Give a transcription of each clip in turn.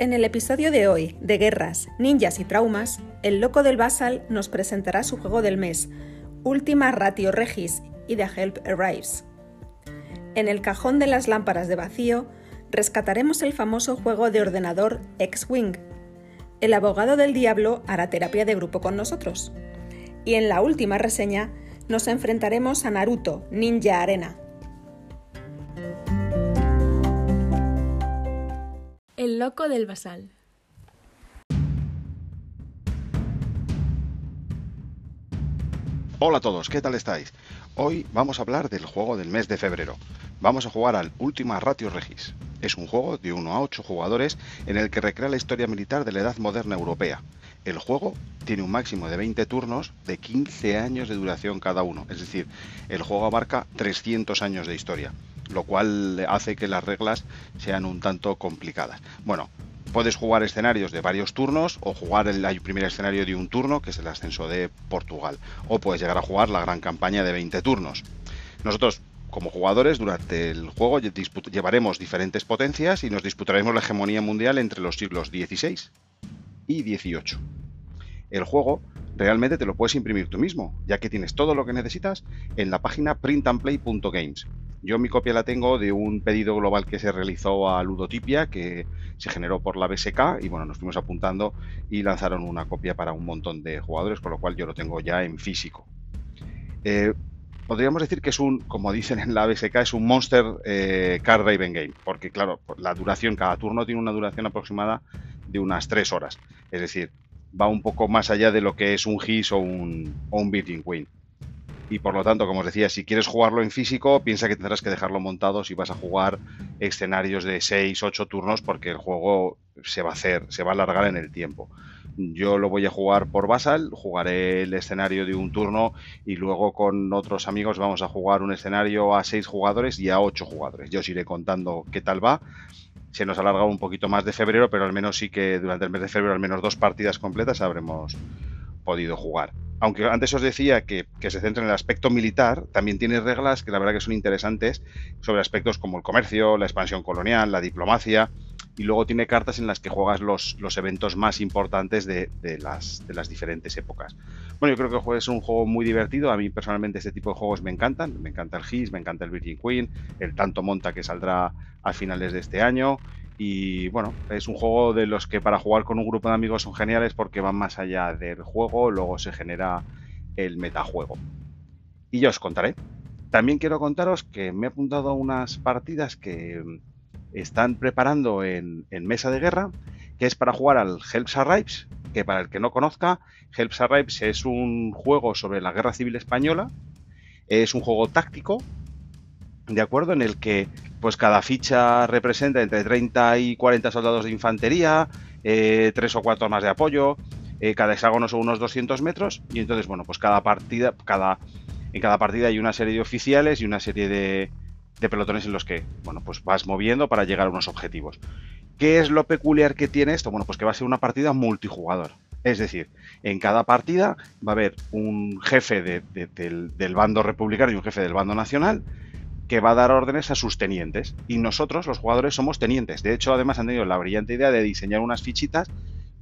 En el episodio de hoy de Guerras, Ninjas y Traumas, el loco del Basal nos presentará su juego del mes, Ultima Ratio Regis y The Help Arrives. En el cajón de las lámparas de vacío, rescataremos el famoso juego de ordenador X-Wing. El abogado del diablo hará terapia de grupo con nosotros. Y en la última reseña, nos enfrentaremos a Naruto Ninja Arena, El loco del basal. Hola a todos, ¿qué tal estáis? Hoy vamos a hablar del juego del mes de febrero. Vamos a jugar al Ultima Ratio Regis. Es un juego de 1 a 8 jugadores en el que recrea la historia militar de la Edad Moderna Europea. El juego tiene un máximo de 20 turnos de 15 años de duración cada uno, es decir, el juego abarca 300 años de historia lo cual hace que las reglas sean un tanto complicadas. Bueno, puedes jugar escenarios de varios turnos o jugar el, primer escenario de un turno, que es el ascenso de Portugal, o puedes llegar a jugar la gran campaña de 20 turnos. Nosotros como jugadores durante el juego llevaremos diferentes potencias y nos disputaremos la hegemonía mundial entre los siglos XVI y XVIII. El juego realmente te lo puedes imprimir tú mismo, ya que tienes todo lo que necesitas en la página printandplay.games. Yo mi copia la tengo de un pedido global que se realizó a Ludotipia, que se generó por la BSK, y bueno, nos fuimos apuntando y lanzaron una copia para un montón de jugadores, con lo cual yo lo tengo ya en físico. Eh, podríamos decir que es un, como dicen en la BSK, es un Monster eh, Card Raven Game, porque claro, la duración, cada turno tiene una duración aproximada de unas 3 horas. Es decir, va un poco más allá de lo que es un GIS o un, o un Virgin Queen y por lo tanto, como os decía, si quieres jugarlo en físico, piensa que tendrás que dejarlo montado si vas a jugar escenarios de 6, 8 turnos porque el juego se va a hacer, se va a alargar en el tiempo. Yo lo voy a jugar por Basal, jugaré el escenario de un turno y luego con otros amigos vamos a jugar un escenario a 6 jugadores y a 8 jugadores. Yo os iré contando qué tal va. Se nos ha alargado un poquito más de febrero, pero al menos sí que durante el mes de febrero al menos dos partidas completas habremos podido jugar. Aunque antes os decía que, se centra en el aspecto militar, también tiene reglas que la verdad que son interesantes sobre aspectos como el comercio, la expansión colonial, la diplomacia, y luego tiene cartas en las que juegas los, los eventos más importantes de, las, de, las, diferentes épocas. Bueno, yo creo que es un juego muy divertido, a mí personalmente este tipo de juegos me encantan, me encanta el GIS, me encanta el Virgin Queen, el Tanto Monta que saldrá a finales de este año, y bueno, es un juego de los que para jugar con un grupo de amigos son geniales porque van más allá del juego, luego se genera el metajuego. Y yo os contaré. También quiero contaros que me he apuntado a unas partidas que están preparando en, mesa de guerra, que es para jugar al Helps Arrives, que para el que no conozca, Helps Arrives es un juego sobre la Guerra Civil Española, es un juego táctico, ¿de acuerdo? En el que pues cada ficha representa entre 30 y 40 soldados de infantería, eh, tres o cuatro más de apoyo, eh, cada hexágono son unos 200 metros y entonces, bueno, pues cada partida, cada, en cada partida hay una serie de oficiales y una serie de, de pelotones en los que, bueno, pues vas moviendo para llegar a unos objetivos. ¿Qué es lo peculiar que tiene esto? Bueno, pues que va a ser una partida multijugador. Es decir, en cada partida va a haber un jefe del, del, bando republicano y un jefe del bando nacional que va a dar órdenes a sus tenientes. Y nosotros, los jugadores, somos tenientes. De hecho, además han tenido la brillante idea de diseñar unas fichitas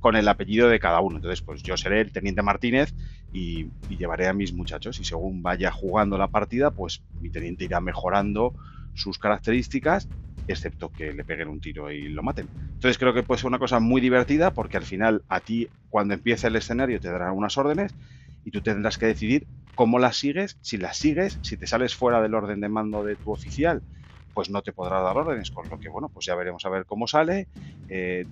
con el apellido de cada uno. Entonces, pues yo seré el teniente Martínez y, llevaré a mis muchachos. Y según vaya jugando la partida, pues mi teniente irá mejorando sus características, excepto que le peguen un tiro y lo maten. Entonces creo que puede ser una cosa muy divertida porque al final a ti, cuando empiece el escenario, te darán unas órdenes y tú tendrás que decidir cómo las sigues, si las sigues, si te sales fuera del orden de mando de tu oficial, pues no te podrá dar órdenes, con lo que bueno, pues ya veremos a ver cómo sale. Eh,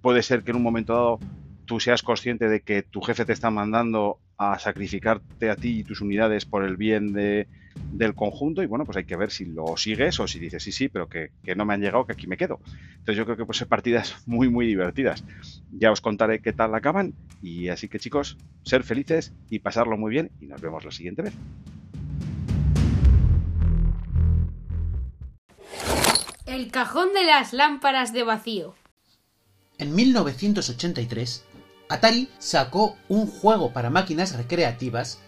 puede ser que en un momento dado tú seas consciente de que tu jefe te está mandando a sacrificarte a ti y tus unidades por el bien de, del conjunto y bueno, pues hay que ver si lo sigues o si dices sí, sí, pero que, no me han llegado, que aquí me quedo. Entonces yo creo que pues ser partidas muy, muy divertidas. Ya os contaré qué tal acaban y así que chicos, ser felices y pasarlo muy bien y nos vemos la siguiente vez. El cajón de las lámparas de vacío. En 1983, Atari sacó un juego para máquinas recreativas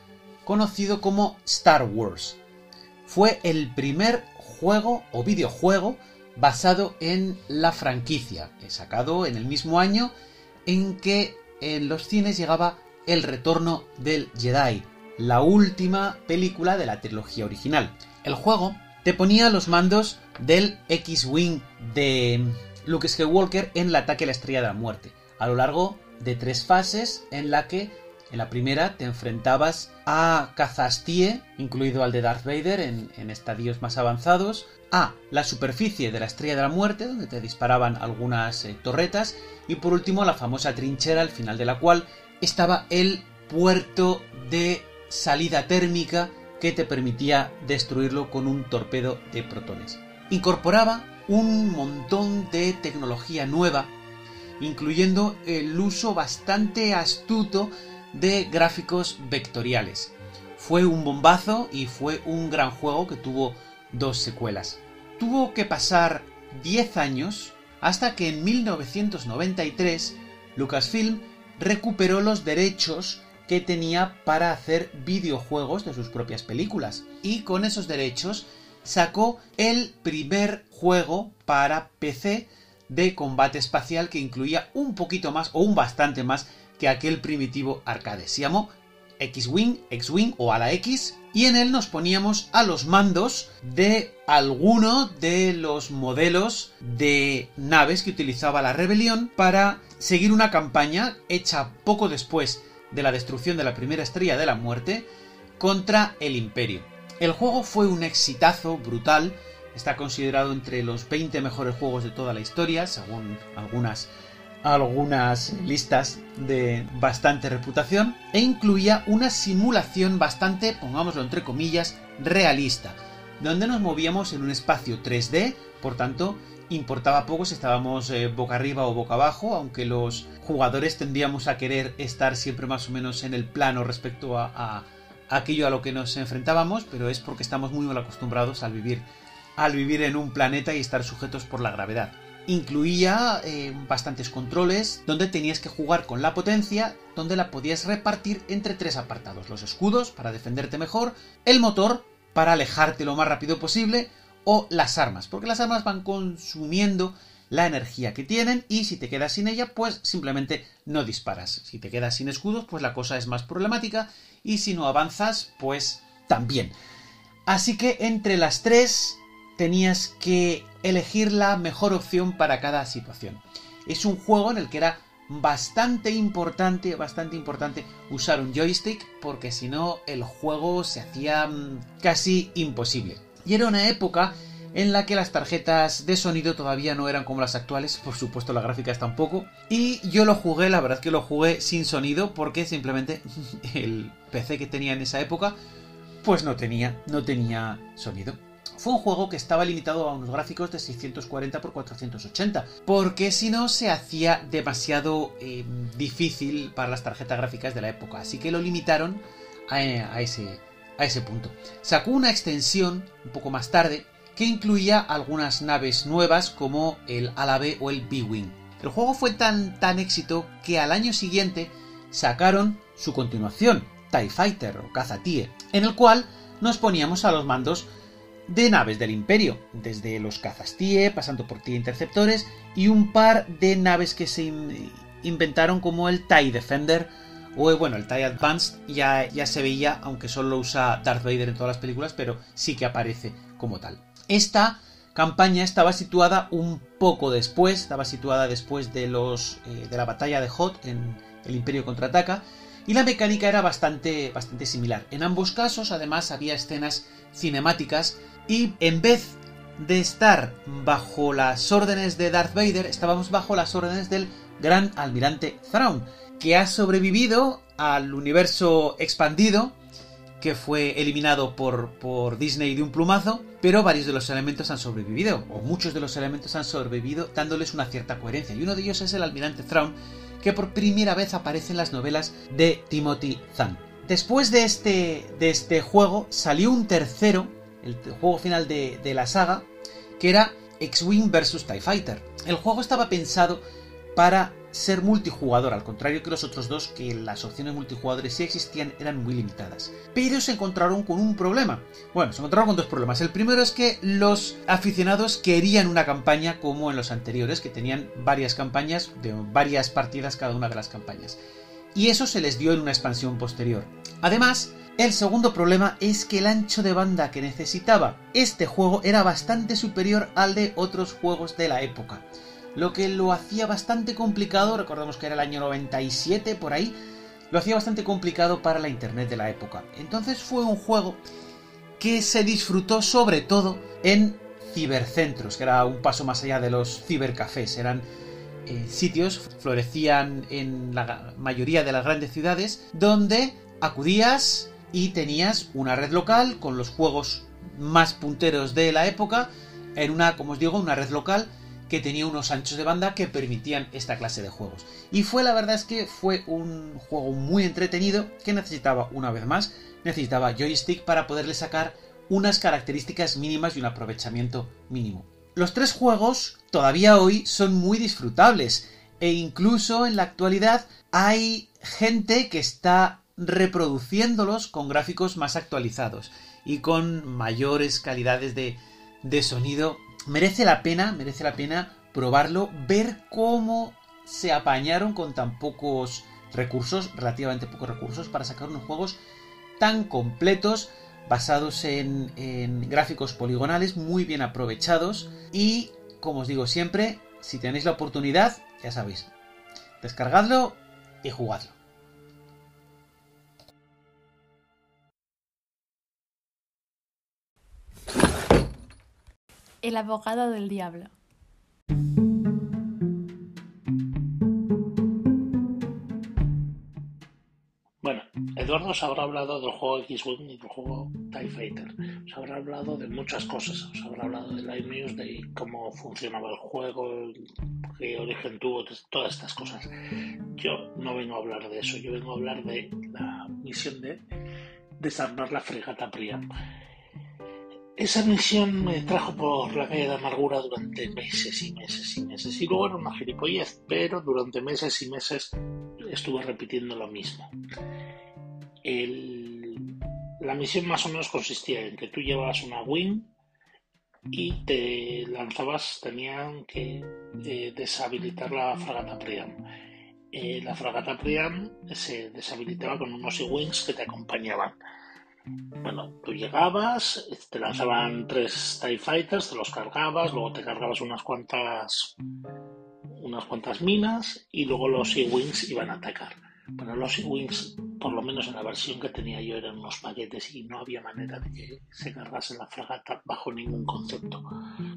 conocido como Star Wars. Fue el primer juego o videojuego basado en la franquicia, sacado en el mismo año en que en los cines llegaba El Retorno del Jedi, la última película de la trilogía original. El juego te ponía los mandos del X-Wing de Luke Skywalker en el ataque a la Estrella de la Muerte, a lo largo de tres fases en la que en la primera te enfrentabas a Kazastie, incluido al de Darth Vader en, estadios más avanzados, a la superficie de la Estrella de la Muerte, donde te disparaban algunas eh, torretas, y por último la famosa trinchera, al final de la cual estaba el puerto de salida térmica que te permitía destruirlo con un torpedo de protones. Incorporaba un montón de tecnología nueva, incluyendo el uso bastante astuto de gráficos vectoriales. Fue un bombazo y fue un gran juego que tuvo dos secuelas. Tuvo que pasar 10 años hasta que en 1993 Lucasfilm recuperó los derechos que tenía para hacer videojuegos de sus propias películas. Y con esos derechos sacó el primer juego para PC de combate espacial que incluía un poquito más o un bastante más que aquel primitivo arcade. Se llamó X-Wing, X-Wing o a la X y en él nos poníamos a los mandos de alguno de los modelos de naves que utilizaba la rebelión para seguir una campaña hecha poco después de la destrucción de la primera estrella de la muerte contra el imperio. El juego fue un exitazo brutal, está considerado entre los 20 mejores juegos de toda la historia, según algunas listas de bastante reputación e incluía una simulación bastante, pongámoslo entre comillas, realista, donde nos movíamos en un espacio 3D, por tanto, importaba poco si estábamos eh, boca arriba o boca abajo, aunque los jugadores tendríamos a querer estar siempre más o menos en el plano respecto a, a aquello a lo que nos enfrentábamos, pero es porque estamos muy mal acostumbrados al vivir, al vivir en un planeta y estar sujetos por la gravedad incluía eh, bastantes controles donde tenías que jugar con la potencia, donde la podías repartir entre tres apartados. Los escudos para defenderte mejor, el motor para alejarte lo más rápido posible o las armas, porque las armas van consumiendo la energía que tienen y si te quedas sin ella, pues simplemente no disparas. Si te quedas sin escudos, pues la cosa es más problemática y si no avanzas, pues también. Así que entre las tres tenías que elegir la mejor opción para cada situación. Es un juego en el que era bastante importante, bastante importante usar un joystick porque si no el juego se hacía mm, casi imposible. Y era una época en la que las tarjetas de sonido todavía no eran como las actuales, por supuesto la gráfica tampoco. Y yo lo jugué, la verdad que lo jugué sin sonido porque simplemente el PC que tenía en esa época pues no tenía, no tenía sonido fue un juego que estaba limitado a unos gráficos de 640 x 480, porque si no se hacía demasiado eh, difícil para las tarjetas gráficas de la época, así que lo limitaron a, ese, a ese punto. Sacó una extensión un poco más tarde que incluía algunas naves nuevas como el Alave o el B-Wing. El juego fue tan, tan éxito que al año siguiente sacaron su continuación, TIE Fighter o Caza TIE, en el cual nos poníamos a los mandos de naves del Imperio, desde los cazas TIE, pasando por TIE interceptores y un par de naves que se inventaron como el TIE Defender o bueno, el TIE Advanced ya, ya se veía, aunque solo usa Darth Vader en todas las películas, pero sí que aparece como tal. Esta campaña estaba situada un poco después, estaba situada después de los eh, de la batalla de Hoth en el Imperio contraataca y la mecánica era bastante bastante similar. En ambos casos, además, había escenas cinemáticas y en vez de estar bajo las órdenes de Darth Vader, estábamos bajo las órdenes del gran almirante Thrawn. que ha sobrevivido al universo expandido que fue eliminado por, por, Disney de un plumazo, pero varios de los elementos han sobrevivido, o muchos de los elementos han sobrevivido dándoles una cierta coherencia, y uno de ellos es el almirante Thrawn, que por primera vez aparece en las novelas de Timothy Zahn. Después de este, de este juego salió un tercero, el juego final de, la saga, que era X-Wing vs. TIE Fighter. El juego estaba pensado para ser multijugador, al contrario que los otros dos, que las opciones multijugadores sí existían, eran muy limitadas. Pero se encontraron con un problema. Bueno, se encontraron con dos problemas. El primero es que los aficionados querían una campaña como en los anteriores, que tenían varias campañas, de varias partidas cada una de las campañas. Y eso se les dio en una expansión posterior. Además, el segundo problema es que el ancho de banda que necesitaba este juego era bastante superior al de otros juegos de la época lo que lo hacía bastante complicado, recordamos que era el año 97 por ahí, lo hacía bastante complicado para la internet de la época. Entonces fue un juego que se disfrutó sobre todo en cibercentros, que era un paso más allá de los cibercafés, eran eh, sitios, florecían en la mayoría de las grandes ciudades, donde acudías y tenías una red local con los juegos más punteros de la época, en una, como os digo, una red local que tenía unos anchos de banda que permitían esta clase de juegos. Y fue la verdad es que fue un juego muy entretenido que necesitaba, una vez más, necesitaba joystick para poderle sacar unas características mínimas y un aprovechamiento mínimo. Los tres juegos todavía hoy son muy disfrutables e incluso en la actualidad hay gente que está reproduciéndolos con gráficos más actualizados y con mayores calidades de, sonido merece la pena, merece la pena probarlo, ver cómo se apañaron con tan pocos recursos, relativamente pocos recursos, para sacar unos juegos tan completos, basados en, en gráficos poligonales, muy bien aprovechados y, como os digo siempre, si tenéis la oportunidad, ya sabéis, descargadlo y jugadlo. El abogado del diablo. Bueno, Eduardo os habrá hablado del juego X-Wing y del juego TIE Fighter. Os habrá hablado de muchas cosas. Os habrá hablado de Live News, de cómo funcionaba el juego, qué origen tuvo, todas estas cosas. Yo no vengo a hablar de eso. Yo vengo a hablar de la misión de desarmar la fregata Priam. Esa misión me trajo por la calle de amargura durante meses y meses y meses. Y luego era una gilipollez, pero durante meses y meses estuve repitiendo lo mismo. La misión más o menos consistía en que tú llevabas una wing y te lanzabas, tenían que eh, deshabilitar la fragata Priam. Eh, la fragata Priam se deshabilitaba con unos E-Wings que te acompañaban bueno, tú llegabas, te lanzaban tres TIE Fighters, te los cargabas, luego te cargabas unas cuantas unas cuantas minas y luego los E-Wings iban a atacar. Bueno, los E-Wings, por lo menos en la versión que tenía yo, eran unos paquetes y no había manera de que se cargase la fragata bajo ningún concepto.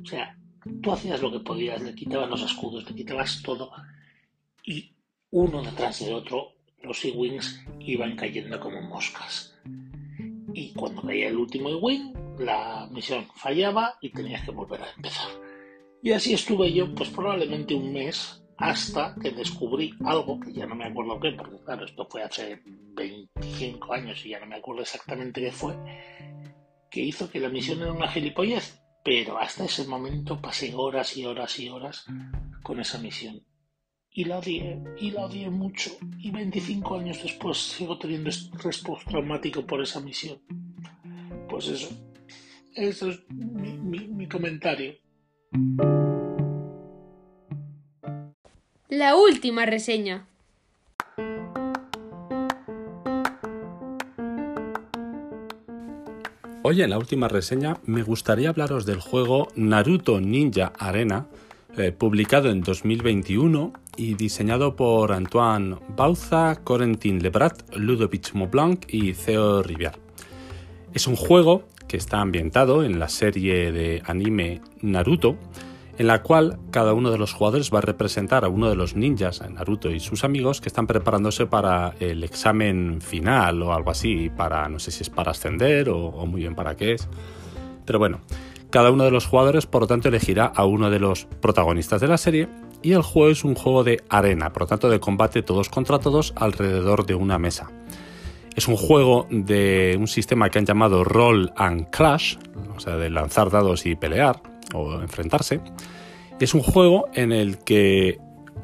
O sea, tú hacías lo que podías, le quitabas los escudos, le quitabas todo y uno detrás de otro los E-Wings iban cayendo como moscas y cuando caía el último win la misión fallaba y tenías que volver a empezar. Y así estuve yo, pues probablemente un mes, hasta que descubrí algo, que ya no me acuerdo qué, porque claro, esto fue hace 25 años y ya no me acuerdo exactamente qué fue, que hizo que la misión era una gilipollez, pero hasta ese momento pasé horas y horas y horas con esa misión y la odié, y la odié mucho. Y 25 años después sigo teniendo estrés postraumático por esa misión. Pues eso, eso es mi, mi comentario. La última reseña. Hoy en la última reseña me gustaría hablaros del juego Naruto Ninja Arena, eh, publicado en 2021 y diseñado por Antoine Bauza, Corentin Lebrat, Ludovic Maublanc y Theo Rivière. Es un juego que está ambientado en la serie de anime Naruto, en la cual cada uno de los jugadores va a representar a uno de los ninjas, Naruto y sus amigos, que están preparándose para el examen final o algo así, para no sé si es para ascender o, o muy bien para qué es. Pero bueno, cada uno de los jugadores, por lo tanto, elegirá a uno de los protagonistas de la serie y el juego es un juego de arena, por lo tanto, de combate todos contra todos alrededor de una mesa. Es un juego de un sistema que han llamado Roll and Clash, o sea, de lanzar dados y pelear o enfrentarse. Es un juego en el que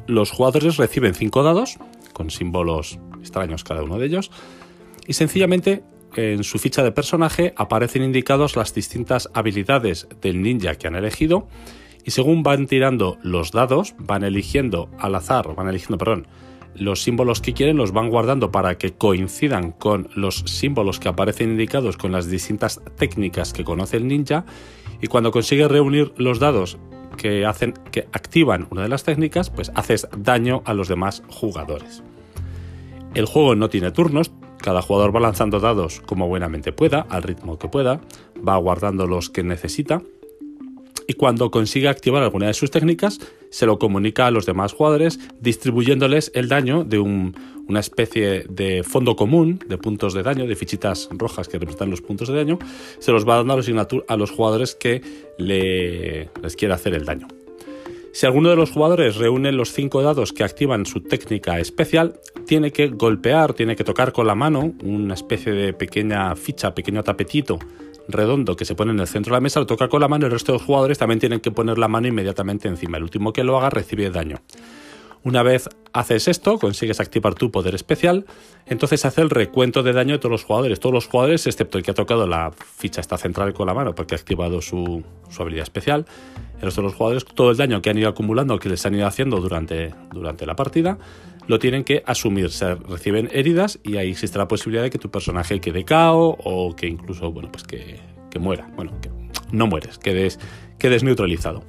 los jugadores reciben cinco dados, con símbolos extraños cada uno de ellos, y sencillamente en su ficha de personaje aparecen indicados las distintas habilidades del ninja que han elegido y según van tirando los dados, van eligiendo al azar, van eligiendo, perdón, los símbolos que quieren los van guardando para que coincidan con los símbolos que aparecen indicados con las distintas técnicas que conoce el ninja y cuando consigue reunir los dados que hacen que activan una de las técnicas, pues haces daño a los demás jugadores. El juego no tiene turnos, cada jugador va lanzando dados como buenamente pueda, al ritmo que pueda, va guardando los que necesita y cuando consigue activar alguna de sus técnicas se lo comunica a los demás jugadores distribuyéndoles el daño de una especie de fondo común de puntos de daño, de fichitas rojas que representan los puntos de daño, se los va dando a los, a los jugadores que les quiere hacer el daño. Si alguno de los jugadores reúne los cinco dados que activan su técnica especial, tiene que golpear, tiene que tocar con la mano una especie de pequeña ficha, pequeño tapetito redondo que se pone en el centro de la mesa, lo toca con la mano y el resto de los jugadores también tienen que poner la mano inmediatamente encima. El último que lo haga recibe daño. Una vez haces esto, consigues activar tu poder especial, entonces hace el recuento de daño de todos los jugadores. Todos los jugadores, excepto el que ha tocado la ficha esta central con la mano porque ha activado su, su habilidad especial, el resto de los jugadores, todo el daño que han ido acumulando, que les han ido haciendo durante, durante la partida, lo tienen que asumir. Se reciben heridas y ahí existe la posibilidad de que tu personaje quede cao o que incluso, bueno, pues que, que muera. Bueno, no mueres, quedes, quedes neutralizado.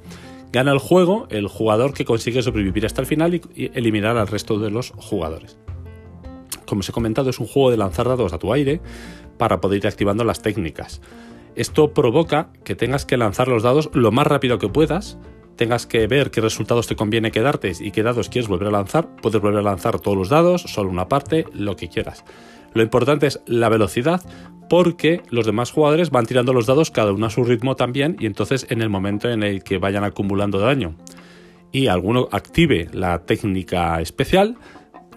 Gana el juego el jugador que consigue sobrevivir hasta el final y, eliminar al resto de los jugadores. Como os he comentado, es un juego de lanzar dados a tu aire para poder ir activando las técnicas. Esto provoca que tengas que lanzar los dados lo más rápido que puedas, tengas que ver qué resultados te conviene quedarte y qué dados quieres volver a lanzar. Puedes volver a lanzar todos los dados, solo una parte, lo que quieras. Lo importante es la velocidad porque los demás jugadores van tirando los dados cada uno a su ritmo también y entonces en el momento en el que vayan acumulando daño y alguno active la técnica especial,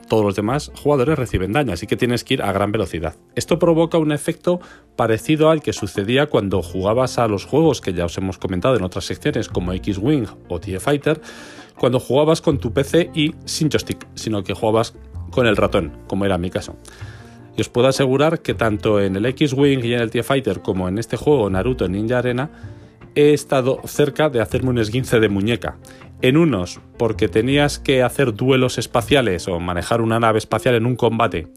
todos los demás jugadores reciben daño, así que tienes que ir a gran velocidad. Esto provoca un efecto parecido al que sucedía cuando jugabas a los juegos que ya os hemos comentado en otras secciones como X-Wing o TIE Fighter, cuando jugabas con tu PC y sin joystick, sino que jugabas con el ratón, como era mi caso. Y os puedo asegurar que tanto en el X-Wing y en el TIE Fighter como en este juego Naruto Ninja Arena he estado cerca de hacerme un esguince de muñeca. En unos, porque tenías que hacer duelos espaciales o manejar una nave espacial en un combate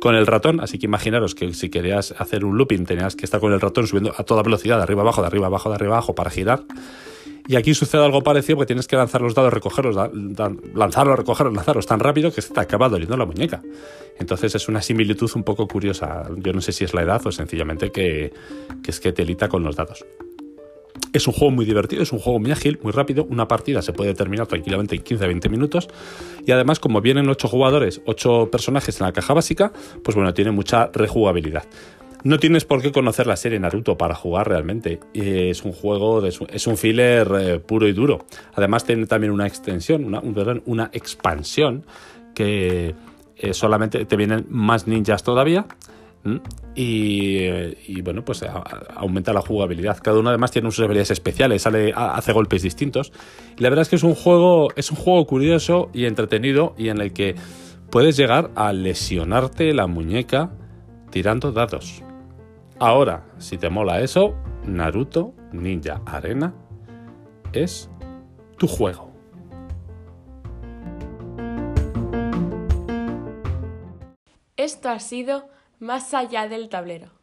con el ratón, así que imaginaros que si querías hacer un looping tenías que estar con el ratón subiendo a toda velocidad, de arriba abajo, de arriba abajo, de arriba abajo, para girar. Y aquí sucede algo parecido porque tienes que lanzar los dados, recogerlos, lanzarlos, recogerlos, lanzarlos tan rápido que se te acaba doliendo la muñeca. Entonces es una similitud un poco curiosa. Yo no sé si es la edad o sencillamente que, que es que te elita con los dados. Es un juego muy divertido, es un juego muy ágil, muy rápido. Una partida se puede terminar tranquilamente en 15-20 minutos. Y además, como vienen 8 jugadores, 8 personajes en la caja básica, pues bueno, tiene mucha rejugabilidad. No tienes por qué conocer la serie Naruto para jugar realmente. Es un juego, de, es un filler eh, puro y duro. Además tiene también una extensión, una, expansión que eh, solamente te vienen más ninjas todavía y, bueno, pues aumenta la jugabilidad. Cada uno además tiene sus habilidades especiales, sale, hace golpes distintos. Y la verdad es que es un juego, es un juego curioso y entretenido y en el que puedes llegar a lesionarte la muñeca tirando dados. Ahora, si te mola eso, Naruto Ninja Arena es tu juego. Esto ha sido más allá del tablero.